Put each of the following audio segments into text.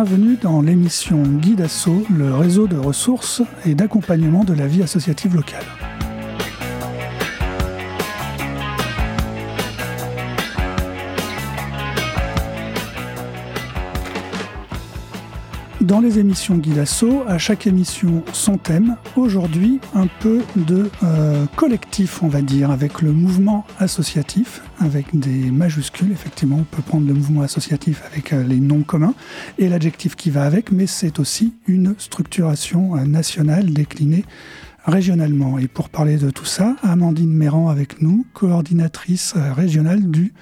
Bienvenue dans l'émission Guide Asso, le réseau de ressources et d'accompagnement de la vie associative locale. Dans les émissions Guide Asso, à chaque émission son thème. Aujourd'hui, un peu de euh, collectif, on va dire, avec le mouvement associatif, avec des majuscules. Effectivement, on peut prendre le mouvement associatif avec euh, les noms communs et l'adjectif qui va avec, mais c'est aussi une structuration euh, nationale déclinée régionalement. Et pour parler de tout ça, Amandine Méran avec nous, coordinatrice régionale du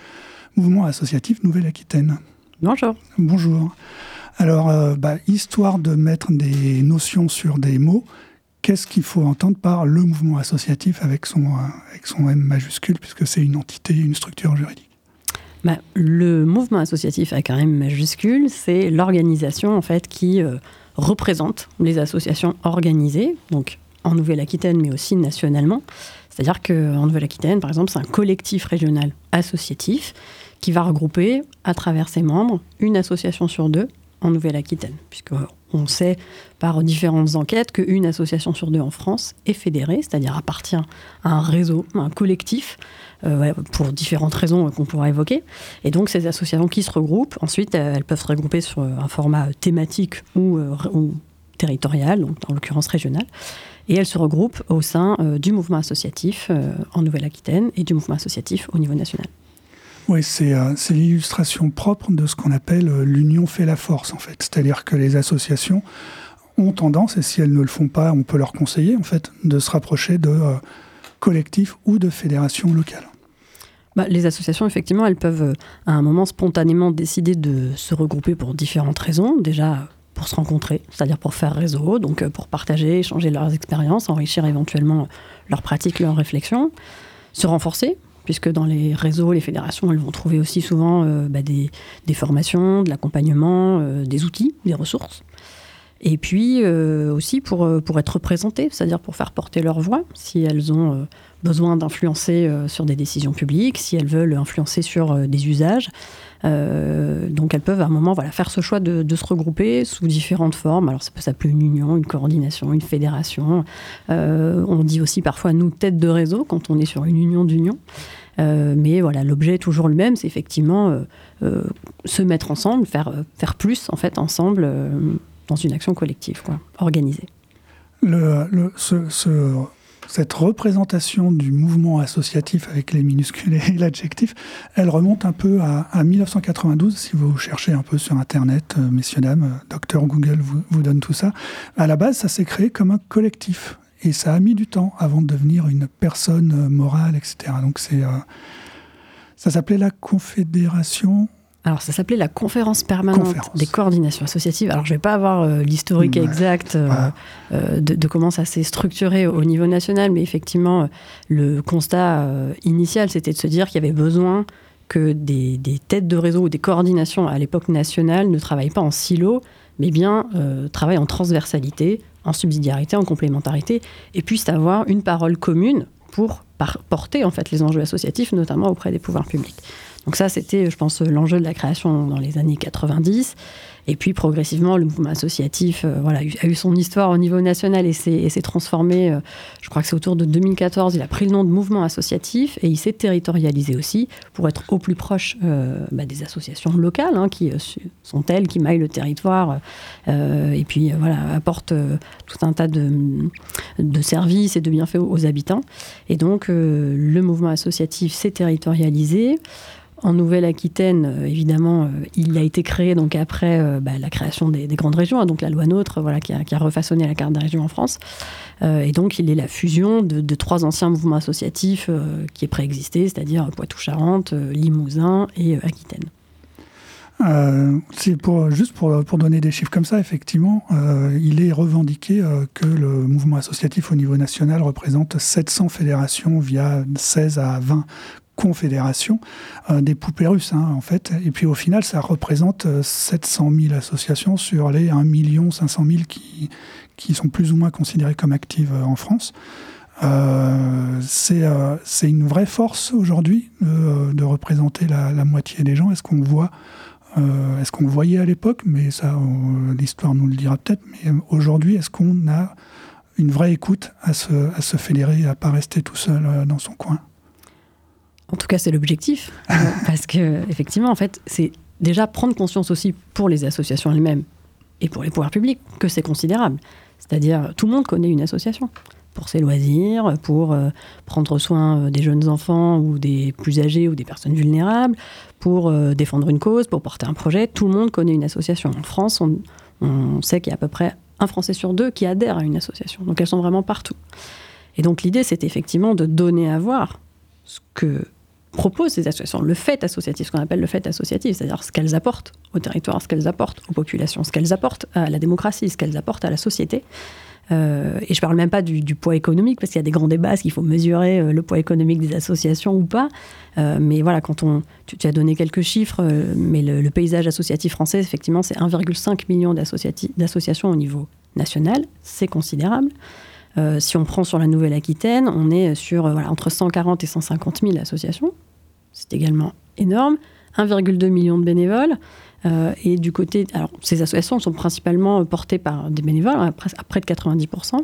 mouvement associatif Nouvelle-Aquitaine. Bonjour. Bonjour. Alors, euh, bah, histoire de mettre des notions sur des mots, qu'est-ce qu'il faut entendre par le mouvement associatif avec son, euh, avec son M majuscule, puisque c'est une entité, une structure juridique? Bah, Le mouvement associatif avec un M majuscule, c'est l'organisation en fait qui euh, représente les associations organisées, donc en Nouvelle-Aquitaine, mais aussi nationalement. C'est-à-dire qu'en Nouvelle-Aquitaine, par exemple, c'est un collectif régional associatif qui va regrouper à travers ses membres une association sur deux en Nouvelle-Aquitaine, puisqu'on sait par différentes enquêtes qu'une association sur deux en France est fédérée, c'est-à-dire appartient à un réseau, un collectif, euh, pour différentes raisons qu'on pourra évoquer. Et donc ces associations qui se regroupent, ensuite elles peuvent se regrouper sur un format thématique ou, euh, territorial, donc en l'occurrence régional, et elles se regroupent au sein euh, du mouvement associatif en Nouvelle-Aquitaine et du mouvement associatif au niveau national. Oui, euh, c'est l'illustration propre de ce qu'on appelle euh, l'union fait la force, en fait. C'est-à-dire que les associations ont tendance, et si elles ne le font pas, on peut leur conseiller, en fait, de se rapprocher de euh, collectifs ou de fédérations locales. Bah, les associations, effectivement, elles peuvent à un moment spontanément décider de se regrouper pour différentes raisons. Déjà, pour se rencontrer, c'est-à-dire pour faire réseau, donc pour partager, échanger leurs expériences, enrichir éventuellement leurs pratiques, leurs réflexions, se renforcer, puisque dans les réseaux, les fédérations, elles vont trouver aussi souvent euh, bah, des, formations, de l'accompagnement, euh, des outils, des ressources. Et puis euh, aussi pour, pour être représentées, c'est-à-dire pour faire porter leur voix, si elles ont besoin d'influencer sur des décisions publiques, si elles veulent influencer sur des usages. donc elles peuvent à un moment voilà, faire ce choix de, se regrouper sous différentes formes. Alors ça peut s'appeler une union, une coordination, une fédération. on dit aussi parfois nous tête de réseau quand on est sur une union d'union. Euh, mais voilà, l'objet est toujours le même, c'est effectivement euh, euh, se mettre ensemble, faire, faire plus en fait ensemble dans une action collective, quoi, organisée. Cette représentation du mouvement associatif avec les minuscules et l'adjectif, elle remonte un peu à, 1992, si vous cherchez un peu sur Internet, messieurs, dames, docteur Google vous, donne tout ça. À la base, ça s'est créé comme un collectif. Et ça a mis du temps avant de devenir une personne euh, morale, etc. Donc c'est, euh, ça s'appelait la Confédération. Alors ça s'appelait la Conférence permanente des coordinations associatives. Alors je ne vais pas avoir euh, l'historique exact de, comment ça s'est structuré au niveau national, mais effectivement le constat initial c'était de se dire qu'il y avait besoin que des, des, têtes de réseau ou des coordinations à l'époque nationale ne travaillent pas en silo, mais bien travaillent en transversalité en subsidiarité, en complémentarité, et puissent avoir une parole commune pour porter en fait les enjeux associatifs, notamment auprès des pouvoirs publics. Donc ça, c'était, je pense, l'enjeu de la création dans les années 90. Et puis progressivement, le mouvement associatif euh, voilà, a eu son histoire au niveau national et s'est transformé. Euh, je crois que c'est autour de 2014. Il a pris le nom de mouvement associatif et il s'est territorialisé aussi pour être au plus proche euh, bah, des associations locales hein, qui sont elles qui maillent le territoire et puis voilà apportent tout un tas de, de, services et de bienfaits aux habitants. Et donc le mouvement associatif s'est territorialisé. En Nouvelle-Aquitaine, euh, évidemment, euh, il a été créé donc après euh, bah, la création des, grandes régions, hein, donc la loi NOTRe, voilà, qui a, refaçonné la carte des régions en France. et donc, il est la fusion de, trois anciens mouvements associatifs qui préexistaient, c'est-à-dire Poitou-Charentes, Limousin et Aquitaine. c'est pour, juste pour, pour, donner des chiffres comme ça, effectivement, il est revendiqué que le mouvement associatif au niveau national représente 700 fédérations via 16 à 20 confédération euh, des poupées russes, hein, en fait. Et puis au final, ça représente 700 euh, 000 associations sur les 1 500 000 qui, sont plus ou moins considérées comme actives euh, en France. c'est une vraie force aujourd'hui de, représenter la, moitié des gens. Est-ce qu'on voit est-ce qu'on voyait à l'époque? Mais ça, l'histoire nous le dira peut-être. Mais aujourd'hui, est-ce qu'on a une vraie écoute à se, à se fédérer, à pas rester tout seul dans son coin? En tout cas, c'est l'objectif. parce que, effectivement, en fait, c'est déjà prendre conscience aussi pour les associations elles-mêmes et pour les pouvoirs publics que c'est considérable. C'est-à-dire, tout le monde connaît une association pour ses loisirs, pour euh, prendre soin euh, des jeunes enfants ou des plus âgés ou des personnes vulnérables, pour euh, défendre une cause, pour porter un projet. Tout le monde connaît une association. En France, on, on sait qu'il y a à peu près un Français sur deux qui adhère à une association. Donc elles sont vraiment partout. Et donc l'idée, c'est effectivement de donner à voir ce que proposent ces associations, le fait associatif, ce qu'on appelle le fait associatif, c'est-à-dire ce qu'elles apportent au territoire, ce qu'elles apportent aux populations, ce qu'elles apportent à la démocratie, ce qu'elles apportent à la société. Euh, et je parle même pas du, poids économique, parce qu'il y a des grands débats, est-ce qu'il faut mesurer euh, le poids économique des associations ou pas euh, Mais voilà, quand on, tu, as donné quelques chiffres, mais le, paysage associatif français, effectivement, c'est 1,5 million d'associations au niveau national, c'est considérable. si on prend sur la Nouvelle-Aquitaine, on est sur entre 140 et 150 000 associations, c'est également énorme. 1,2 million de bénévoles. Euh, et du côté. Alors, ces associations sont principalement portées par des bénévoles, à près, de 90%.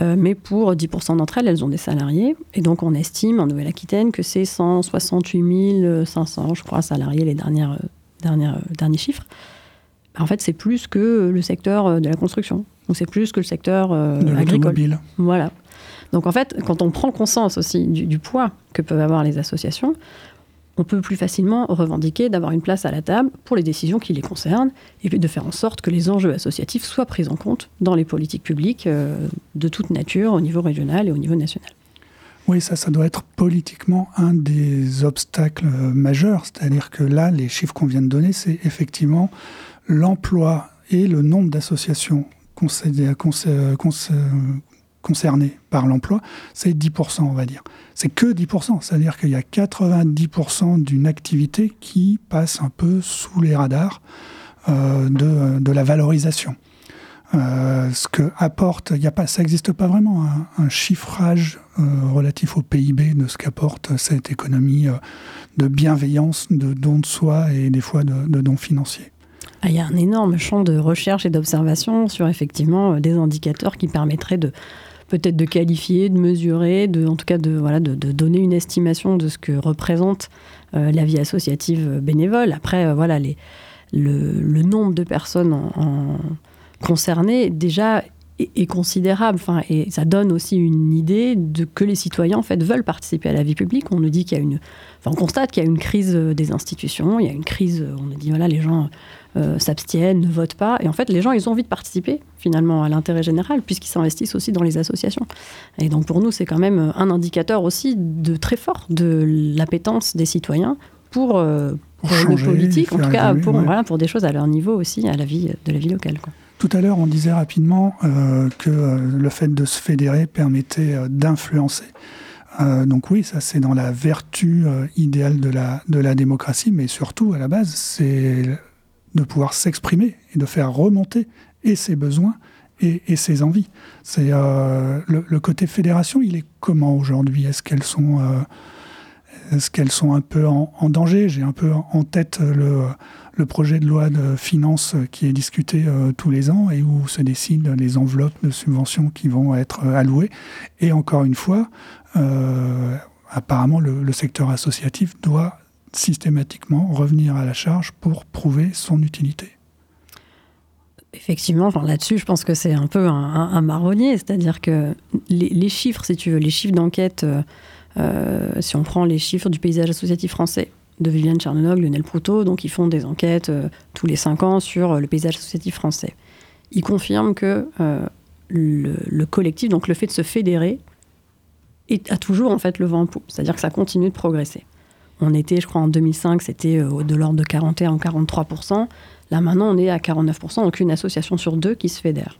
Euh, mais pour 10% d'entre elles, elles ont des salariés. Et donc, on estime en Nouvelle-Aquitaine que c'est 168 500, je crois, salariés, les dernières, dernières, derniers chiffres. En fait, c'est plus que le secteur de la construction. Donc, c'est plus que le secteur euh, agricole. Voilà. Donc, en fait, quand on prend conscience aussi du, du poids que peuvent avoir les associations, on peut plus facilement revendiquer d'avoir une place à la table pour les décisions qui les concernent et de faire en sorte que les enjeux associatifs soient pris en compte dans les politiques publiques euh, de toute nature au niveau régional et au niveau national. Oui, ça, ça doit être politiquement un des obstacles euh, majeurs. C'est-à-dire que là, les chiffres qu'on vient de donner, c'est effectivement l'emploi et le nombre d'associations concernés par l'emploi, c'est 10%, on va dire. C'est que 10%, c'est-à-dire qu'il y a 90% d'une activité qui passe un peu sous les radars euh, de, la valorisation. Euh, ce que apporte, y a pas, ça n'existe pas vraiment un, chiffrage euh, relatif au PIB de ce qu'apporte cette économie de bienveillance, de dons de soi et des fois de, de dons financiers. Ah, il y a un énorme champ de recherche et d'observation sur effectivement des indicateurs qui permettraient de peut-être de qualifier, de mesurer, de, en tout cas de, voilà, de, donner une estimation de ce que représente euh, la vie associative bénévole. Après, euh, voilà, le, nombre de personnes concernées déjà est, considérable. Enfin, et ça donne aussi une idée de que les citoyens en fait veulent participer à la vie publique. On nous dit qu'il y a une, constate qu'il y a une crise des institutions. Il y a une crise. On nous dit voilà, les gens euh, s'abstiennent, ne votent pas. Et en fait, les gens, ils ont envie de participer finalement à l'intérêt général puisqu'ils s'investissent aussi dans les associations. Et donc pour nous, c'est quand même un indicateur aussi de très fort de l'appétence des citoyens pour, euh, le politique, en tout cas pour, voilà, pour des choses à leur niveau aussi, à la vie de la vie locale. Tout à l'heure, on disait rapidement euh, que le fait de se fédérer permettait d'influencer. donc oui, ça c'est dans la vertu idéale de la, de la démocratie, mais surtout à la base, c'est de pouvoir s'exprimer et de faire remonter et ses besoins et, ses envies. C'est euh, le, côté fédération, il est comment aujourd'hui? Est-ce qu'elles sont, euh, est-ce qu'elles sont un peu en, danger? J'ai un peu en tête le, projet de loi de finances qui est discuté euh, tous les ans et où se décident les enveloppes de subventions qui vont être allouées. Et encore une fois, apparemment, le secteur associatif doit systématiquement revenir à la charge pour prouver son utilité. Effectivement, là-dessus, je pense que c'est un peu un, marronnier, c'est-à-dire que les, chiffres, si tu veux, les chiffres d'enquête, euh, euh, si on prend les chiffres du paysage associatif français, de Viviane Charnonog, Lionel Proutot, donc ils font des enquêtes euh, tous les cinq ans sur le paysage associatif français. Ils confirment que le, le, collectif, donc le fait de se fédérer, a toujours en fait le vent en poupe, c'est-à-dire que ça continue de progresser. On était, je crois, en 2005, c'était euh, de l'ordre de 41 ou 43 Là, maintenant, on est à 49 donc une association sur deux qui se fédère.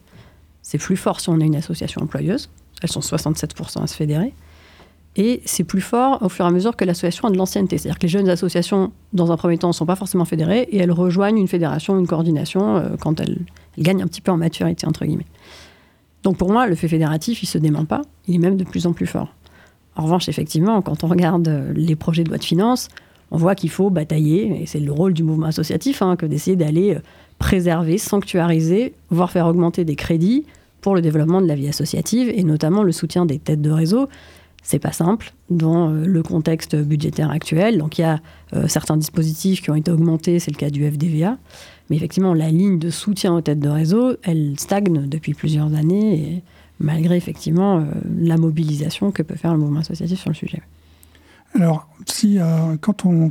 C'est plus fort si on est une association employeuse. Elles sont 67 à se fédérer. Et c'est plus fort au fur et à mesure que l'association a de l'ancienneté. C'est-à-dire que les jeunes associations, dans un premier temps, ne sont pas forcément fédérées et elles rejoignent une fédération, une coordination euh, quand elles, elles, gagnent un petit peu en maturité, entre guillemets. Donc pour moi, le fait fédératif, il ne se dément pas, il est même de plus en plus fort. En revanche, effectivement, quand on regarde euh, les projets de loi de finances, on voit qu'il faut batailler, et c'est le rôle du mouvement associatif, hein, que d'essayer d'aller préserver, sanctuariser, voire faire augmenter des crédits pour le développement de la vie associative et notamment le soutien des têtes de réseau. C'est pas simple dans euh, le contexte budgétaire actuel. Donc il y a euh, certains dispositifs qui ont été augmentés, c'est le cas du FDVA. Mais effectivement, la ligne de soutien aux têtes de réseau, elle stagne depuis plusieurs années, malgré effectivement euh, la mobilisation que peut faire le mouvement associatif sur le sujet. Alors, si, euh, quand, on,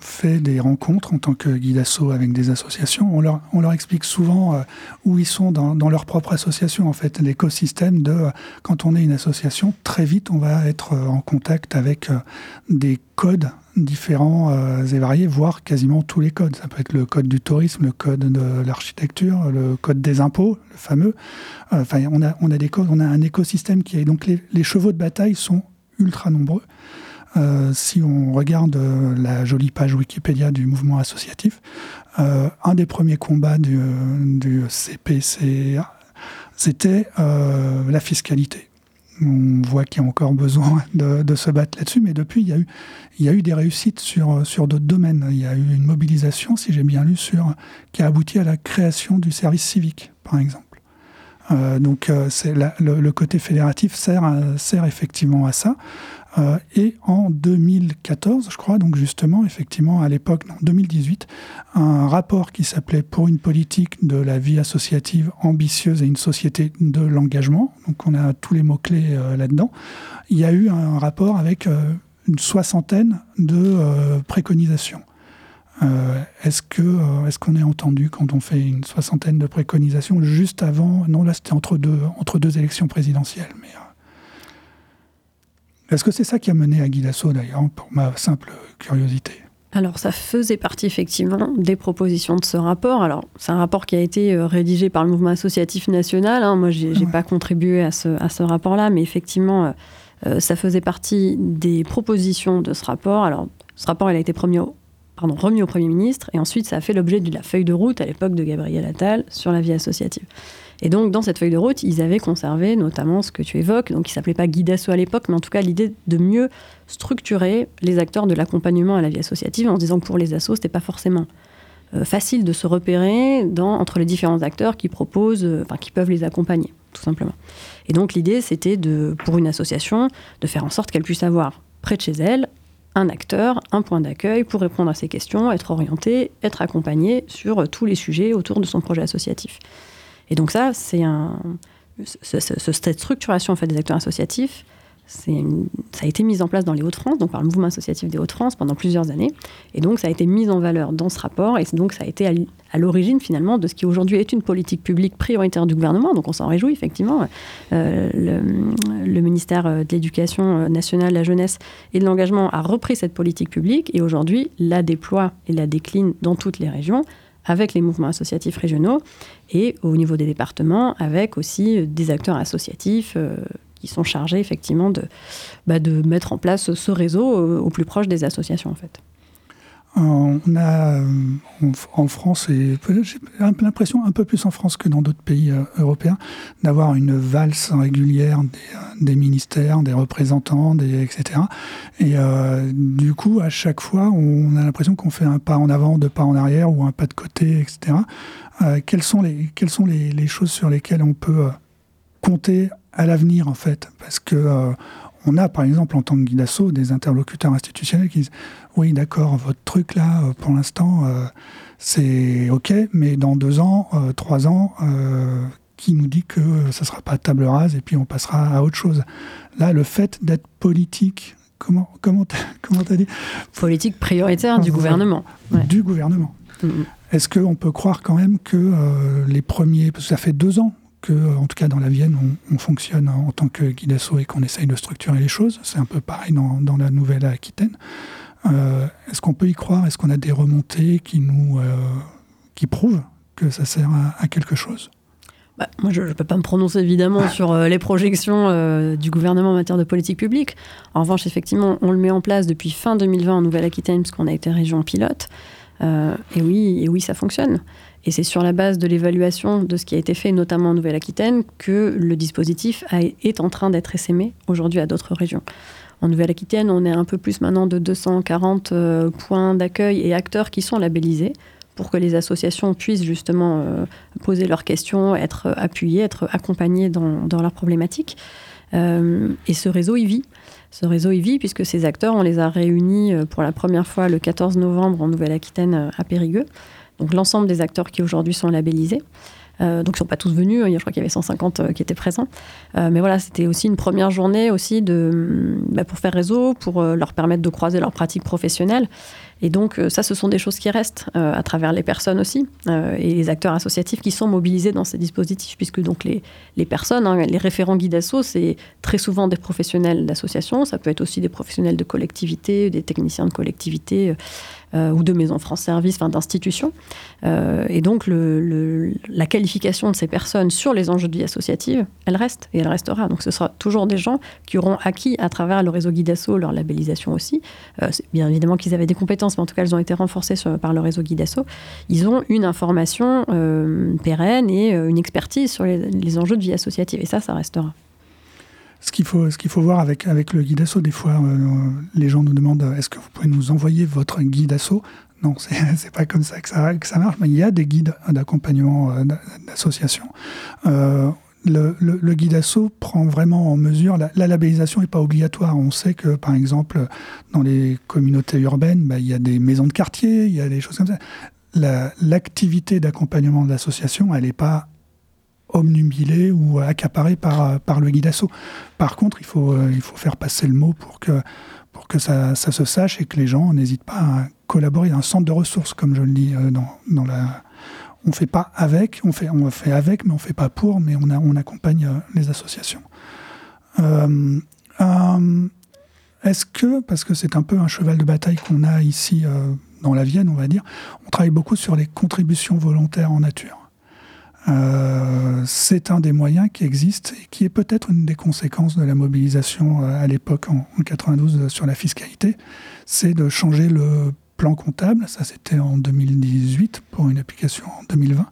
fait des rencontres en tant que guide asso avec des associations, on leur, explique souvent euh, où ils sont dans, leur propre association, en fait, l'écosystème de euh, quand on est une association, très vite on va être en contact avec des codes différents et variés, voire quasiment tous les codes. Ça peut être le code du tourisme, le code de l'architecture, le code des impôts, le fameux. Enfin, on a, on a des codes, on a un écosystème qui est. Donc les, les chevaux de bataille sont ultra nombreux. Euh, si on regarde euh, la jolie page Wikipédia du mouvement associatif, euh, un des premiers combats du, du CPCA, c'était la fiscalité. On voit qu'il y a encore besoin de, se battre là-dessus, mais depuis, il y a eu, des réussites sur, d'autres domaines. Il y a eu une mobilisation, si j'ai bien lu, qui a abouti à la création du service civique, par exemple. donc le, côté fédératif sert effectivement à ça. Euh, et en 2014, je crois, donc justement, effectivement, à l'époque, en 2018, un rapport qui s'appelait Pour une politique de la vie associative ambitieuse et une société de l'engagement. Donc on a tous les mots-clés euh, là-dedans. Il y a eu un rapport avec euh, une soixantaine de préconisations. est-ce que est-ce qu'on est entendu quand on fait une soixantaine de préconisations juste avant? Non, là c'était entre deux entre deux élections présidentielles, mais est-ce que c'est ça qui a mené à Guy d'ailleurs, pour ma simple curiosité? Alors, ça faisait partie effectivement des propositions de ce rapport. Alors, c'est un rapport qui a été euh, rédigé par le mouvement associatif national. Hein. Moi, je n'ai pas contribué à ce, à ce rapport-là, mais effectivement, euh, euh, ça faisait partie des propositions de ce rapport. Alors, ce rapport, il a été remis au, pardon, remis au Premier ministre, et ensuite, ça a fait l'objet de la feuille de route à l'époque de Gabriel Attal sur la vie associative. Et donc, dans cette feuille de route, ils avaient conservé notamment ce que tu évoques, donc qui s'appelait pas Guidasso à l'époque, mais en tout cas l'idée de mieux structurer les acteurs de l'accompagnement à la vie associative en disant que pour les assos, c'était pas forcément euh, facile de se repérer entre les différents acteurs qui proposent, euh, qui peuvent les accompagner, tout simplement. Et donc, l'idée, c'était de, pour une association, de faire en sorte qu'elle puisse avoir près de chez elle un acteur, un point d'accueil pour répondre à ces questions, être orienté, être accompagné sur tous les sujets autour de son projet associatif. Et donc ça, c'est un, cette structuration en fait, des acteurs associatifs, ça a été mis en place dans les Hauts-de-France, donc par le mouvement associatif des Hauts-de-France pendant plusieurs années. Et donc ça a été mis en valeur dans ce rapport, et donc ça a été à l'origine finalement de ce qui aujourd'hui est une politique publique prioritaire du gouvernement. Donc on s'en réjouit effectivement. Euh, le, le, ministère de l'Éducation nationale, de la jeunesse et de l'engagement a repris cette politique publique et aujourd'hui la déploie et la décline dans toutes les régions avec les mouvements associatifs régionaux et au niveau des départements avec aussi des acteurs associatifs euh, qui sont chargés effectivement de, bah, de mettre en place ce réseau euh, au plus proche des associations en fait. On a euh, en France, et j'ai l'impression un peu plus en France que dans d'autres pays euh, européens, d'avoir une valse régulière des, ministères, des représentants, etc. Et euh, du coup, à chaque fois, on a l'impression qu'on fait un pas en avant, deux pas en arrière ou un pas de côté, etc. quelles sont, les, choses sur lesquelles on peut compter à l'avenir, en fait? Parce que on a, par exemple, en tant que guide d'assaut, des interlocuteurs institutionnels qui disent Oui, d'accord, votre truc là, euh, pour l'instant, euh, c'est OK, mais dans deux ans, euh, trois ans, qui nous dit que ça ne sera pas table rase et puis on passera à autre chose? Là, le fait d'être politique, comment comment comment t'as dit? Politique prioritaire du gouvernement. Du gouvernement. Mm, mm. Est-ce qu'on peut croire quand même que les premiers, parce que ça fait deux ans en tout cas dans la Vienne, on, fonctionne en tant que guide asso et qu'on essaye de structurer les choses. C'est un peu pareil dans, la Nouvelle-Aquitaine. Euh, est-ce qu'on peut y croire? Est-ce qu'on a des remontées qui nous euh, qui prouvent que ça sert à, quelque chose? Bah, moi, je ne peux pas me prononcer évidemment sur euh, les projections du gouvernement en matière de politique publique. En revanche, effectivement, on le met en place depuis fin 2020 en Nouvelle-Aquitaine, puisqu'on a été région pilote. et oui, et oui, ça fonctionne. Et c'est sur la base de l'évaluation de ce qui a été fait, notamment en Nouvelle-Aquitaine, que le dispositif est en train d'être essaimé aujourd'hui à d'autres régions. En Nouvelle-Aquitaine, on est un peu plus maintenant de 240 points d'accueil et acteurs qui sont labellisés pour que les associations puissent justement poser leurs questions, être appuyées, être accompagnées dans, leurs problématiques. et ce réseau, il vit ce réseau y vit puisque ces acteurs, on les a réunis euh, pour la première fois le 14 novembre en Nouvelle-Aquitaine euh, à Périgueux. Donc l'ensemble des acteurs qui aujourd'hui sont labellisés. Euh, donc ils ne sont pas tous venus, je crois qu'il y avait 150 qui étaient présents. mais voilà, c'était aussi une première journée aussi de, bah, pour faire réseau, pour leur permettre de croiser leurs pratiques professionnelles. Et donc, euh, ça, ce sont des choses qui restent euh, à travers les personnes aussi euh, et les acteurs associatifs qui sont mobilisés dans ces dispositifs, puisque donc les, les personnes, hein, les référents guides asso, c'est très souvent des professionnels d'associations, ça peut être aussi des professionnels de collectivité, des techniciens de collectivité. Ou de maisons France Service, enfin d'institutions. Et donc la qualification de ces personnes sur les enjeux de vie associative, elle reste et elle restera. Donc ce sera toujours des gens qui auront acquis à travers le réseau Guidasso leur labellisation aussi. Bien évidemment qu'ils avaient des compétences, mais en tout cas elles ont été renforcées par le réseau Guidasso. Ils ont une information pérenne et une expertise sur les, enjeux de vie associative. Et ça, ça restera. Ce qu'il faut, ce faut voir avec, avec le guide asso, des fois, euh, les gens nous demandent est-ce que vous pouvez nous envoyer votre guide asso? Non, c'est, c'est pas comme ça que, ça que ça marche, mais il y a des guides d'accompagnement euh, d'association. Euh, le, le, guide asso prend vraiment en mesure, la, labellisation n'est pas obligatoire. On sait que, par exemple, dans les communautés urbaines, bah, il y a des maisons de quartier, il y a des choses comme ça. l'activité d'accompagnement de l'association, elle n'est pas omnubilé ou accaparé par, par le guide assaut. Par contre, il faut, euh, il faut faire passer le mot pour que, pour que ça, ça se sache et que les gens n'hésitent pas à collaborer. Un centre de ressources, comme je le dis euh, dans, dans la. On fait pas avec, on fait, on fait avec, mais on ne fait pas pour, mais on, accompagne euh, les associations. Est-ce que, parce que c'est un peu un cheval de bataille qu'on a ici dans la Vienne, on va dire, on travaille beaucoup sur les contributions volontaires en nature. Euh, c'est un des moyens qui existent et qui est peut-être une des conséquences de la mobilisation euh, à l'époque en, 92 euh, sur la fiscalité, c'est de changer le plan comptable, ça c'était en 2018 pour une application en 2020,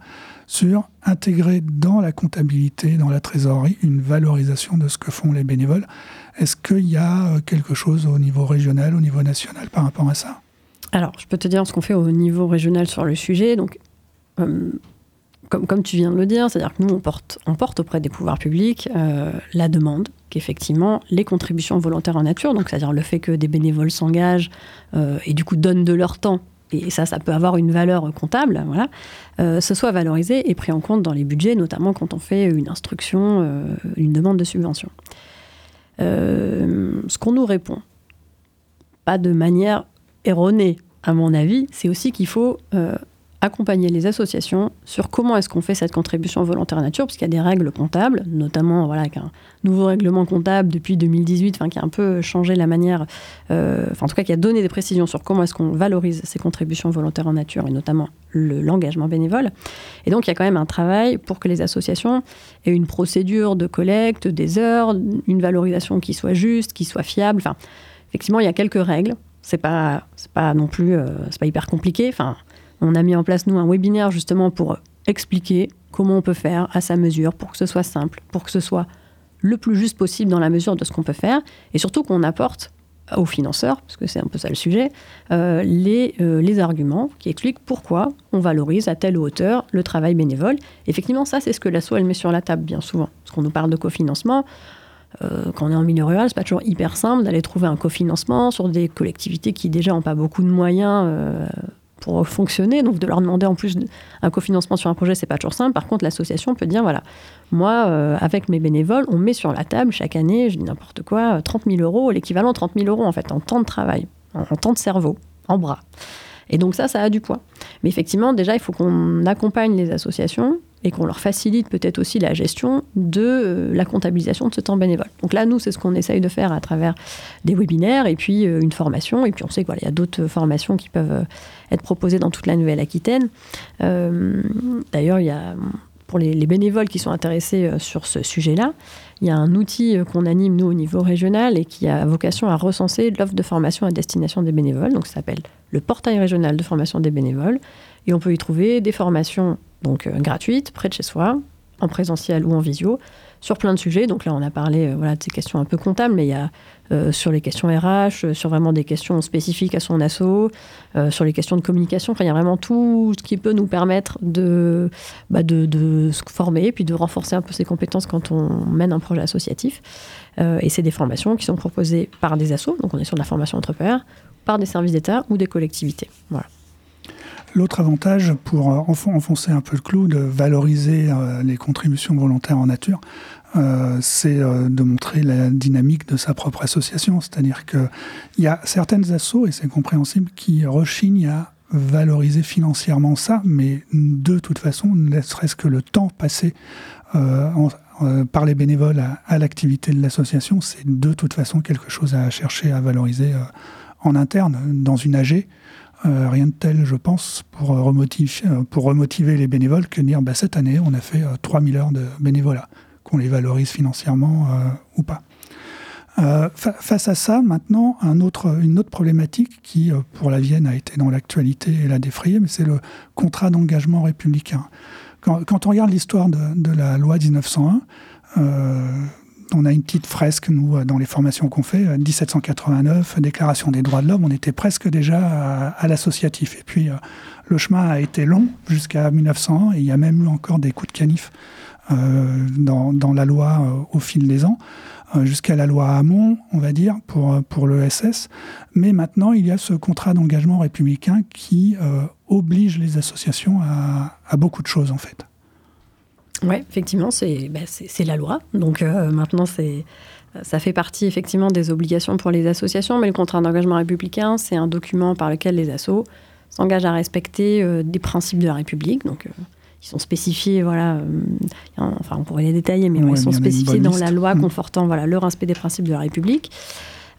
sur intégrer dans la comptabilité, dans la trésorerie, une valorisation de ce que font les bénévoles. Est-ce qu'il y a quelque chose au niveau régional, au niveau national par rapport à ça? Alors, je peux te dire ce qu'on fait au niveau régional sur le sujet. Donc, comme, tu viens de le dire, c'est-à-dire que nous, on porte, auprès des pouvoirs publics euh, la demande qu'effectivement les contributions volontaires en nature, donc c'est-à-dire le fait que des bénévoles s'engagent euh, et du coup donnent de leur temps, et ça, ça peut avoir une valeur comptable, voilà, euh, ce soit valorisé et pris en compte dans les budgets, notamment quand on fait une instruction, une demande de subvention. ce qu'on nous répond, pas de manière erronée, à mon avis, c'est aussi qu'il faut accompagner les associations sur comment est-ce qu'on fait cette contribution volontaire nature, parce qu'il y a des règles comptables, notamment voilà, un nouveau règlement comptable depuis 2018, enfin, qui a un peu changé la manière, euh, en tout cas qui a donné des précisions sur comment est-ce qu'on valorise ces contributions volontaires en nature, et notamment l'engagement bénévole. Et donc il y a quand même un travail pour que les associations aient une procédure de collecte des heures, une valorisation qui soit juste, qui soit fiable. Effectivement, il y a quelques règles. C'est pas, pas non plus, euh, c'est pas hyper compliqué. Enfin, on a mis en place, nous, un webinaire justement pour expliquer comment on peut faire à sa mesure, pour que ce soit simple, pour que ce soit le plus juste possible dans la mesure de ce qu'on peut faire, et surtout qu'on apporte aux financeurs, parce que c'est un peu ça le sujet, euh, les, euh, les arguments qui expliquent pourquoi on valorise à telle hauteur le travail bénévole. Effectivement, ça, c'est ce que l'asso, elle met sur la table bien souvent. Parce qu'on nous parle de cofinancement, euh, quand on est en milieu rural, c'est pas toujours hyper simple d'aller trouver un cofinancement sur des collectivités qui déjà n'ont pas beaucoup de moyens pour fonctionner. Donc de leur demander en plus un cofinancement sur un projet, c'est pas toujours simple. Par contre, l'association peut dire voilà, moi, euh, avec mes bénévoles, on met sur la table chaque année, je dis n'importe quoi, 30 000 euros, l'équivalent de 30 000 euros en fait, en temps de travail, en, temps de cerveau, en bras. Et donc ça, ça a du poids. Mais effectivement, déjà, il faut qu'on accompagne les associations et qu'on leur facilite peut-être aussi la gestion de euh, la comptabilisation de ce temps bénévole. Donc là, nous, c'est ce qu'on essaye de faire à travers des webinaires et puis euh, une formation. Et puis on sait qu'il y a d'autres formations qui peuvent euh, être proposées dans toute la Nouvelle-Aquitaine. D'ailleurs, il y a pour les, bénévoles qui sont intéressés sur ce sujet-là, il y a un outil qu'on anime, nous, au niveau régional et qui a vocation à recenser l'offre de formation à destination des bénévoles. Donc ça s'appelle le portail régional de formation des bénévoles. Et on peut y trouver des formations donc euh, gratuite, près de chez soi, en présentiel ou en visio, sur plein de sujets. Donc là, on a parlé voilà, de ces questions un peu comptables, mais il y a sur les questions RH, sur vraiment des questions spécifiques à son assaut, sur les questions de communication. il y a vraiment tout ce qui peut nous permettre de, bah, de, se former, puis de renforcer un peu ses compétences quand on mène un projet associatif. et c'est des formations qui sont proposées par des assos, donc on est sur de la formation entrepreneur, par des services d'État ou des collectivités. Voilà. L'autre avantage, pour euh, enfoncer un peu le clou, de valoriser euh, les contributions volontaires en nature, euh, c'est de montrer la dynamique de sa propre association. C'est-à-dire qu'il y a certaines assos, et c'est compréhensible, qui rechignent à valoriser financièrement ça, mais de toute façon, ne serait-ce que le temps passé par les bénévoles à, l'activité de l'association, c'est de toute façon quelque chose à chercher à valoriser en interne dans une AG. Euh, rien de tel, je pense, pour remotiver, euh, pour remotiver les bénévoles que dire bah, cette année, on a fait 3000 euh, heures de bénévolat, qu'on les valorise financièrement ou pas. face à ça, maintenant, une autre problématique qui, pour la Vienne, a été dans l'actualité et l'a défrayé, mais c'est le contrat d'engagement républicain. Quand, on regarde l'histoire de, de, la loi 1901, on a une petite fresque, nous, euh, dans les formations qu'on fait, 1789, euh, Déclaration des droits de l'homme, on était presque déjà à, l'associatif. Et puis, euh, le chemin a été long jusqu'à 1901, et il y a même eu encore des coups de canif dans, la loi au fil des ans, jusqu'à la loi Hamon, on va dire, pour l'ESS. Mais maintenant, il y a ce contrat d'engagement républicain qui oblige les associations à beaucoup de choses, en fait. Oui, effectivement, bah, c'est la loi. Donc euh, maintenant, ça fait partie effectivement des obligations pour les associations, mais le contrat d'engagement républicain, c'est un document par lequel les assos s'engagent à respecter euh, des principes de la République. Donc, euh, ils sont spécifiés, voilà, enfin, on pourrait les détailler, mais ils sont spécifiés dans la loi mmh. confortant voilà, le respect des principes de la République.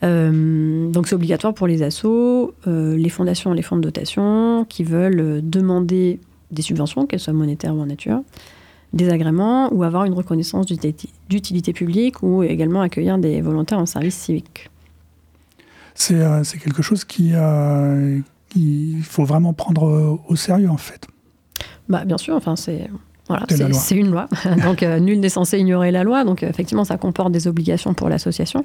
donc c'est obligatoire pour les assos, les fondations et les fonds de dotation qui veulent demander des subventions, qu'elles soient monétaires ou en nature, des agréments ou avoir une reconnaissance d'utilité publique ou également accueillir des volontaires en service civique. C'est euh, quelque chose qui euh, qu'il faut vraiment prendre au sérieux en fait. Bah, bien sûr, enfin c'est voilà, c'est une loi. donc euh, nul n'est censé ignorer la loi. Donc effectivement, ça comporte des obligations pour l'association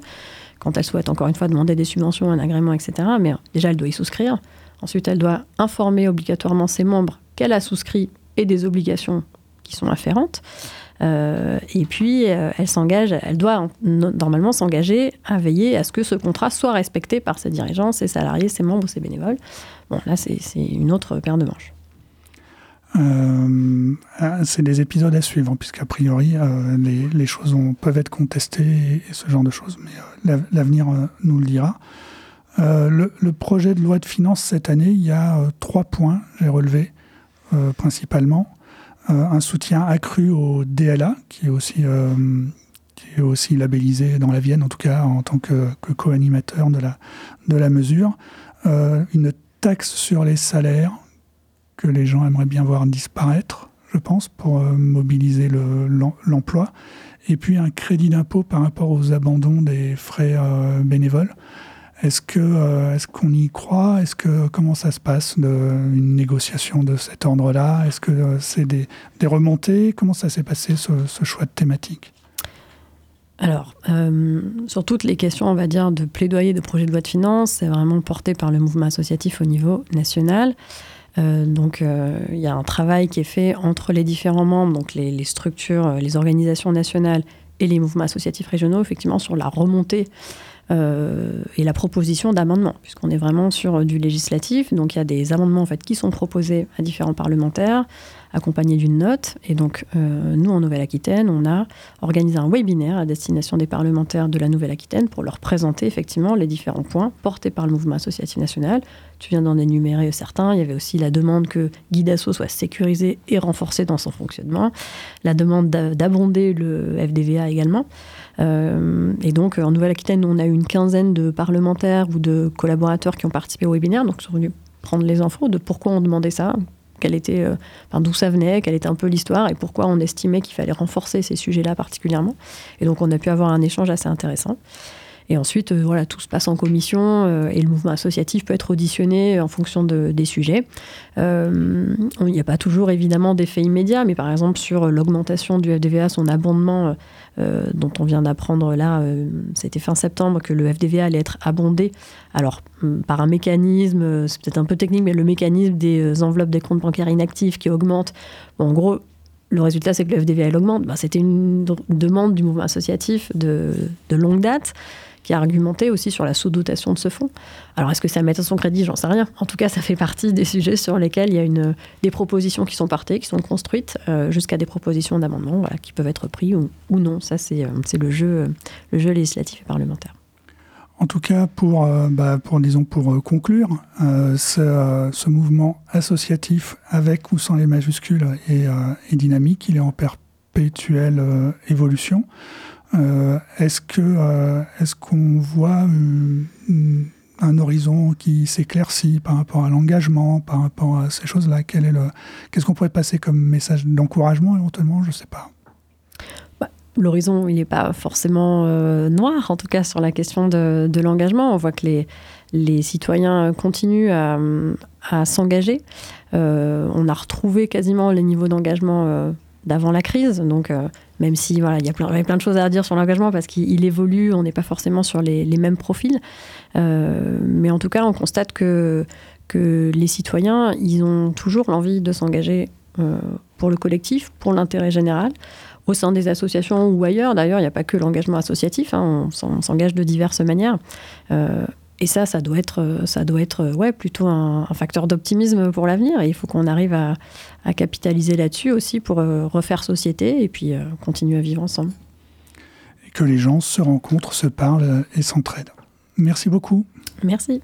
quand elle souhaite encore une fois demander des subventions, un agrément, etc. Mais déjà, elle doit y souscrire. Ensuite, elle doit informer obligatoirement ses membres qu'elle a souscrit et des obligations sont afférentes. Euh, et puis, euh, elle s'engage, elle doit normalement s'engager à veiller à ce que ce contrat soit respecté par ses dirigeants, ses salariés, ses membres, ses bénévoles. Bon, là, c'est une autre paire de manches. Euh, ah, c'est des épisodes à suivre, puisqu'a priori, les, choses peuvent être contestées et, ce genre de choses, mais l'avenir nous le dira. Le, le, projet de loi de finances cette année, il y a trois points, j'ai relevé principalement. Euh, un soutien accru au DLA, qui est aussi euh, qui est aussi labellisé dans la Vienne, en tout cas en tant que, co-animateur de la, de la mesure. Euh, une taxe sur les salaires que les gens aimeraient bien voir disparaître, je pense, pour mobiliser l'emploi. et puis un crédit d'impôt par rapport aux abandons des frais bénévoles. Est-ce que euh, est-ce qu'on y croit? Est-ce que comment ça se passe une négociation de cet ordre-là? Est-ce que euh, c'est des, des, remontées? Comment ça s'est passé ce, choix de thématique? Alors, euh, sur toutes les questions, on va dire, de plaidoyer de projet de loi de finances, c'est vraiment porté par le mouvement associatif au niveau national. donc, il y a un travail qui est fait entre les différents membres, donc les, structures, les organisations nationales et les mouvements associatifs régionaux, effectivement, sur la remontée et la proposition d'amendements, puisqu'on est vraiment sur du législatif. Donc il y a des amendements en fait, qui sont proposés à différents parlementaires, accompagnés d'une note. Et donc euh, nous, en Nouvelle-Aquitaine, on a organisé un webinaire à destination des parlementaires de la Nouvelle-Aquitaine pour leur présenter effectivement les différents points portés par le mouvement associatif national. Tu viens d'en énumérer certains. Il y avait aussi la demande que Guidasso soit sécurisé et renforcé dans son fonctionnement, la demande d'abonder le FDVA également. Euh, et donc, en Nouvelle-Aquitaine, on a eu une quinzaine de parlementaires ou de collaborateurs qui ont participé au webinaire, donc sont venus prendre les infos de pourquoi on demandait ça, quelle était, euh, d'où ça venait, quelle était un peu l'histoire et pourquoi on estimait qu'il fallait renforcer ces sujets-là particulièrement. Et donc, on a pu avoir un échange assez intéressant. Et ensuite, voilà, tout se passe en commission et le mouvement associatif peut être auditionné en fonction des sujets. il n'y a pas toujours évidemment d'effet immédiat, mais par exemple sur l'augmentation du FDVA, son abondement dont on vient d'apprendre là, c'était fin septembre que le FDVA allait être abondé. Alors, par un mécanisme, c'est peut-être un peu technique, mais le mécanisme des enveloppes des comptes bancaires inactifs qui augmente. en gros, le résultat, c'est que le FDVA augmente. Ben, C'était une demande du mouvement associatif de, longue date a argumenté aussi sur la sous-dotation de ce fonds. Alors, est-ce que ça met à son crédit? J'en sais rien. En tout cas, ça fait partie des sujets sur lesquels il y a une, des propositions qui sont partées, qui sont construites, euh, jusqu'à des propositions d'amendement qui peuvent être pris ou, non. Ça, c'est euh, le, jeu, le jeu législatif et parlementaire. En tout cas, pour, euh, bah, disons pour euh, conclure, euh, ce, mouvement associatif, avec ou sans les majuscules, est, dynamique. Il est en perpétuelle évolution. Est-ce que est-ce qu'on voit un horizon qui s'éclaircit par rapport à l'engagement, par rapport à ces choses-là? Quel est le Qu'est-ce qu'on pourrait passer comme message d'encouragement éventuellement? Je ne sais pas l'horizon, il n'est pas forcément euh, noir, en tout cas sur la question de, l'engagement. On voit que les, les citoyens continuent à, s'engager. Euh, on a retrouvé quasiment les niveaux d'engagement euh, d'avant la crise. Donc, même si voilà, il y a plein, de choses à dire sur l'engagement parce qu'il évolue, on n'est pas forcément sur les, mêmes profils. mais en tout cas, on constate que, les citoyens, ils ont toujours l'envie de s'engager pour le collectif, pour l'intérêt général au sein des associations ou ailleurs. D'ailleurs, il n'y a pas que l'engagement associatif, hein, on, s'engage de diverses manières. Euh, et ça, ça doit être, ça doit être ouais, plutôt un, facteur d'optimisme pour l'avenir. Et il faut qu'on arrive à, capitaliser là-dessus aussi pour euh, refaire société et puis euh, continuer à vivre ensemble. Et que les gens se rencontrent, se parlent et s'entraident. Merci beaucoup. Merci.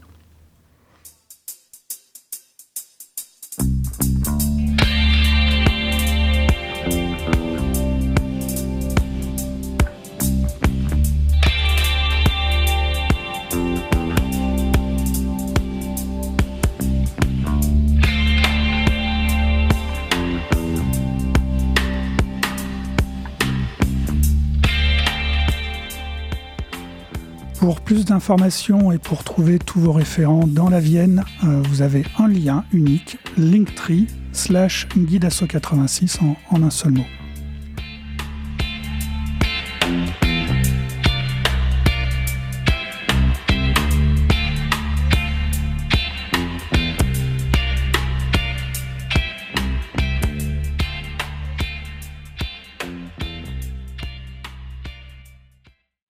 Plus d'informations et pour trouver tous vos référents dans la Vienne, euh, vous avez un lien unique, linktree slash guidasso86 en un seul mot.